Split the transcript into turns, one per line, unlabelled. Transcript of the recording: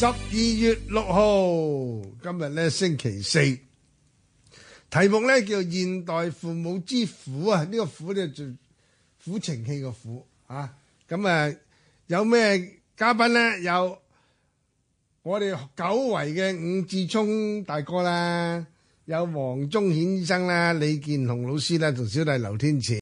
十二月六号，今日咧星期四，题目咧叫《现代父母之苦》啊，呢个苦咧就苦情戏个苦啊，咁啊有咩嘉宾咧？有我哋久违嘅伍志聪大哥啦，有黄忠显医生啦，李建雄老师啦，同小弟刘天赐。